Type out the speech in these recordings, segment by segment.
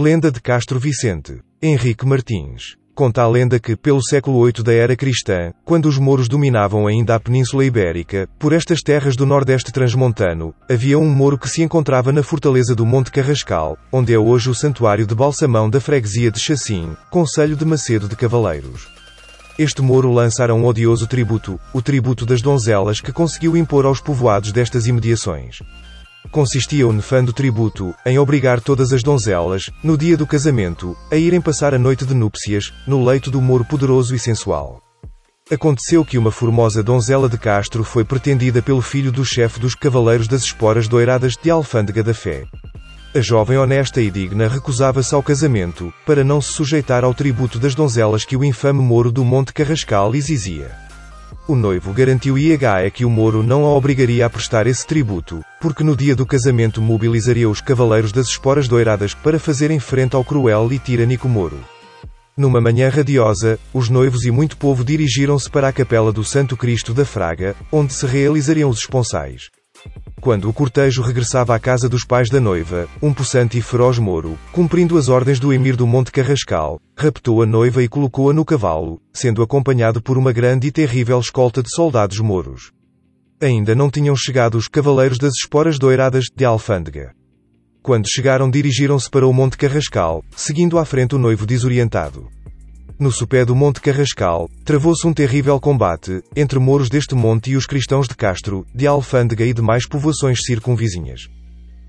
Lenda de Castro Vicente. Henrique Martins. Conta a lenda que, pelo século VIII da era cristã, quando os mouros dominavam ainda a Península Ibérica, por estas terras do Nordeste transmontano, havia um moro que se encontrava na fortaleza do Monte Carrascal, onde é hoje o santuário de Balsamão da freguesia de Chacim, Conselho de Macedo de Cavaleiros. Este moro lançara um odioso tributo, o tributo das donzelas que conseguiu impor aos povoados destas imediações. Consistia o nefando tributo em obrigar todas as donzelas, no dia do casamento, a irem passar a noite de núpcias, no leito do moro poderoso e sensual. Aconteceu que uma formosa donzela de Castro foi pretendida pelo filho do chefe dos Cavaleiros das Esporas Doiradas de Alfândega da Fé. A jovem honesta e digna recusava-se ao casamento, para não se sujeitar ao tributo das donzelas que o infame moro do Monte Carrascal exigia. O noivo garantiu IHE que o Moro não a obrigaria a prestar esse tributo, porque no dia do casamento mobilizaria os cavaleiros das esporas doiradas para fazerem frente ao cruel e tirânico Moro. Numa manhã radiosa, os noivos e muito povo dirigiram-se para a capela do Santo Cristo da Fraga, onde se realizariam os esponsais. Quando o cortejo regressava à casa dos pais da noiva, um possante e feroz moro, cumprindo as ordens do emir do Monte Carrascal, raptou a noiva e colocou-a no cavalo, sendo acompanhado por uma grande e terrível escolta de soldados moros. Ainda não tinham chegado os cavaleiros das esporas doiradas de Alfândega. Quando chegaram dirigiram-se para o Monte Carrascal, seguindo à frente o noivo desorientado. No sopé do Monte Carrascal, travou-se um terrível combate, entre moros deste monte e os cristãos de Castro, de Alfândega e demais povoações circunvizinhas.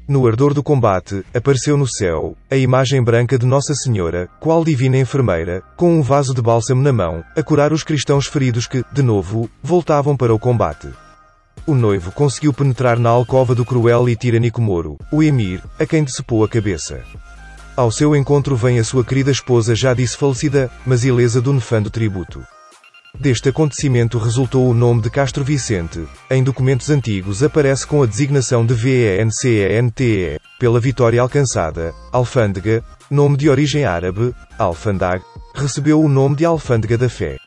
No ardor do combate, apareceu no céu, a imagem branca de Nossa Senhora, qual divina enfermeira, com um vaso de bálsamo na mão, a curar os cristãos feridos que, de novo, voltavam para o combate. O noivo conseguiu penetrar na alcova do cruel e tirânico Moro, o emir, a quem decepou a cabeça. Ao seu encontro vem a sua querida esposa já disse falecida, mas ilesa do nefando tributo. Deste acontecimento resultou o nome de Castro Vicente, em documentos antigos aparece com a designação de VENCENTE, pela vitória alcançada, Alfândega, nome de origem árabe, Alfandag, recebeu o nome de Alfândega da Fé.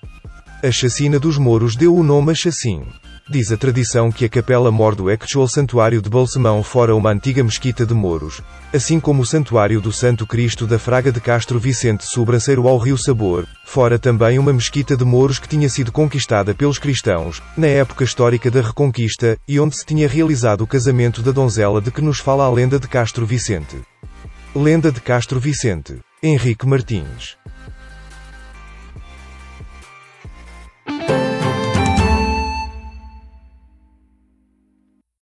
A chacina dos mouros deu o nome a Chacim. Diz a tradição que a capela mor do actual santuário de Balsemão fora uma antiga mesquita de Mouros, assim como o santuário do Santo Cristo da Fraga de Castro Vicente sobranceiro ao Rio Sabor, fora também uma mesquita de Mouros que tinha sido conquistada pelos cristãos, na época histórica da Reconquista, e onde se tinha realizado o casamento da donzela de que nos fala a lenda de Castro Vicente. Lenda de Castro Vicente. Henrique Martins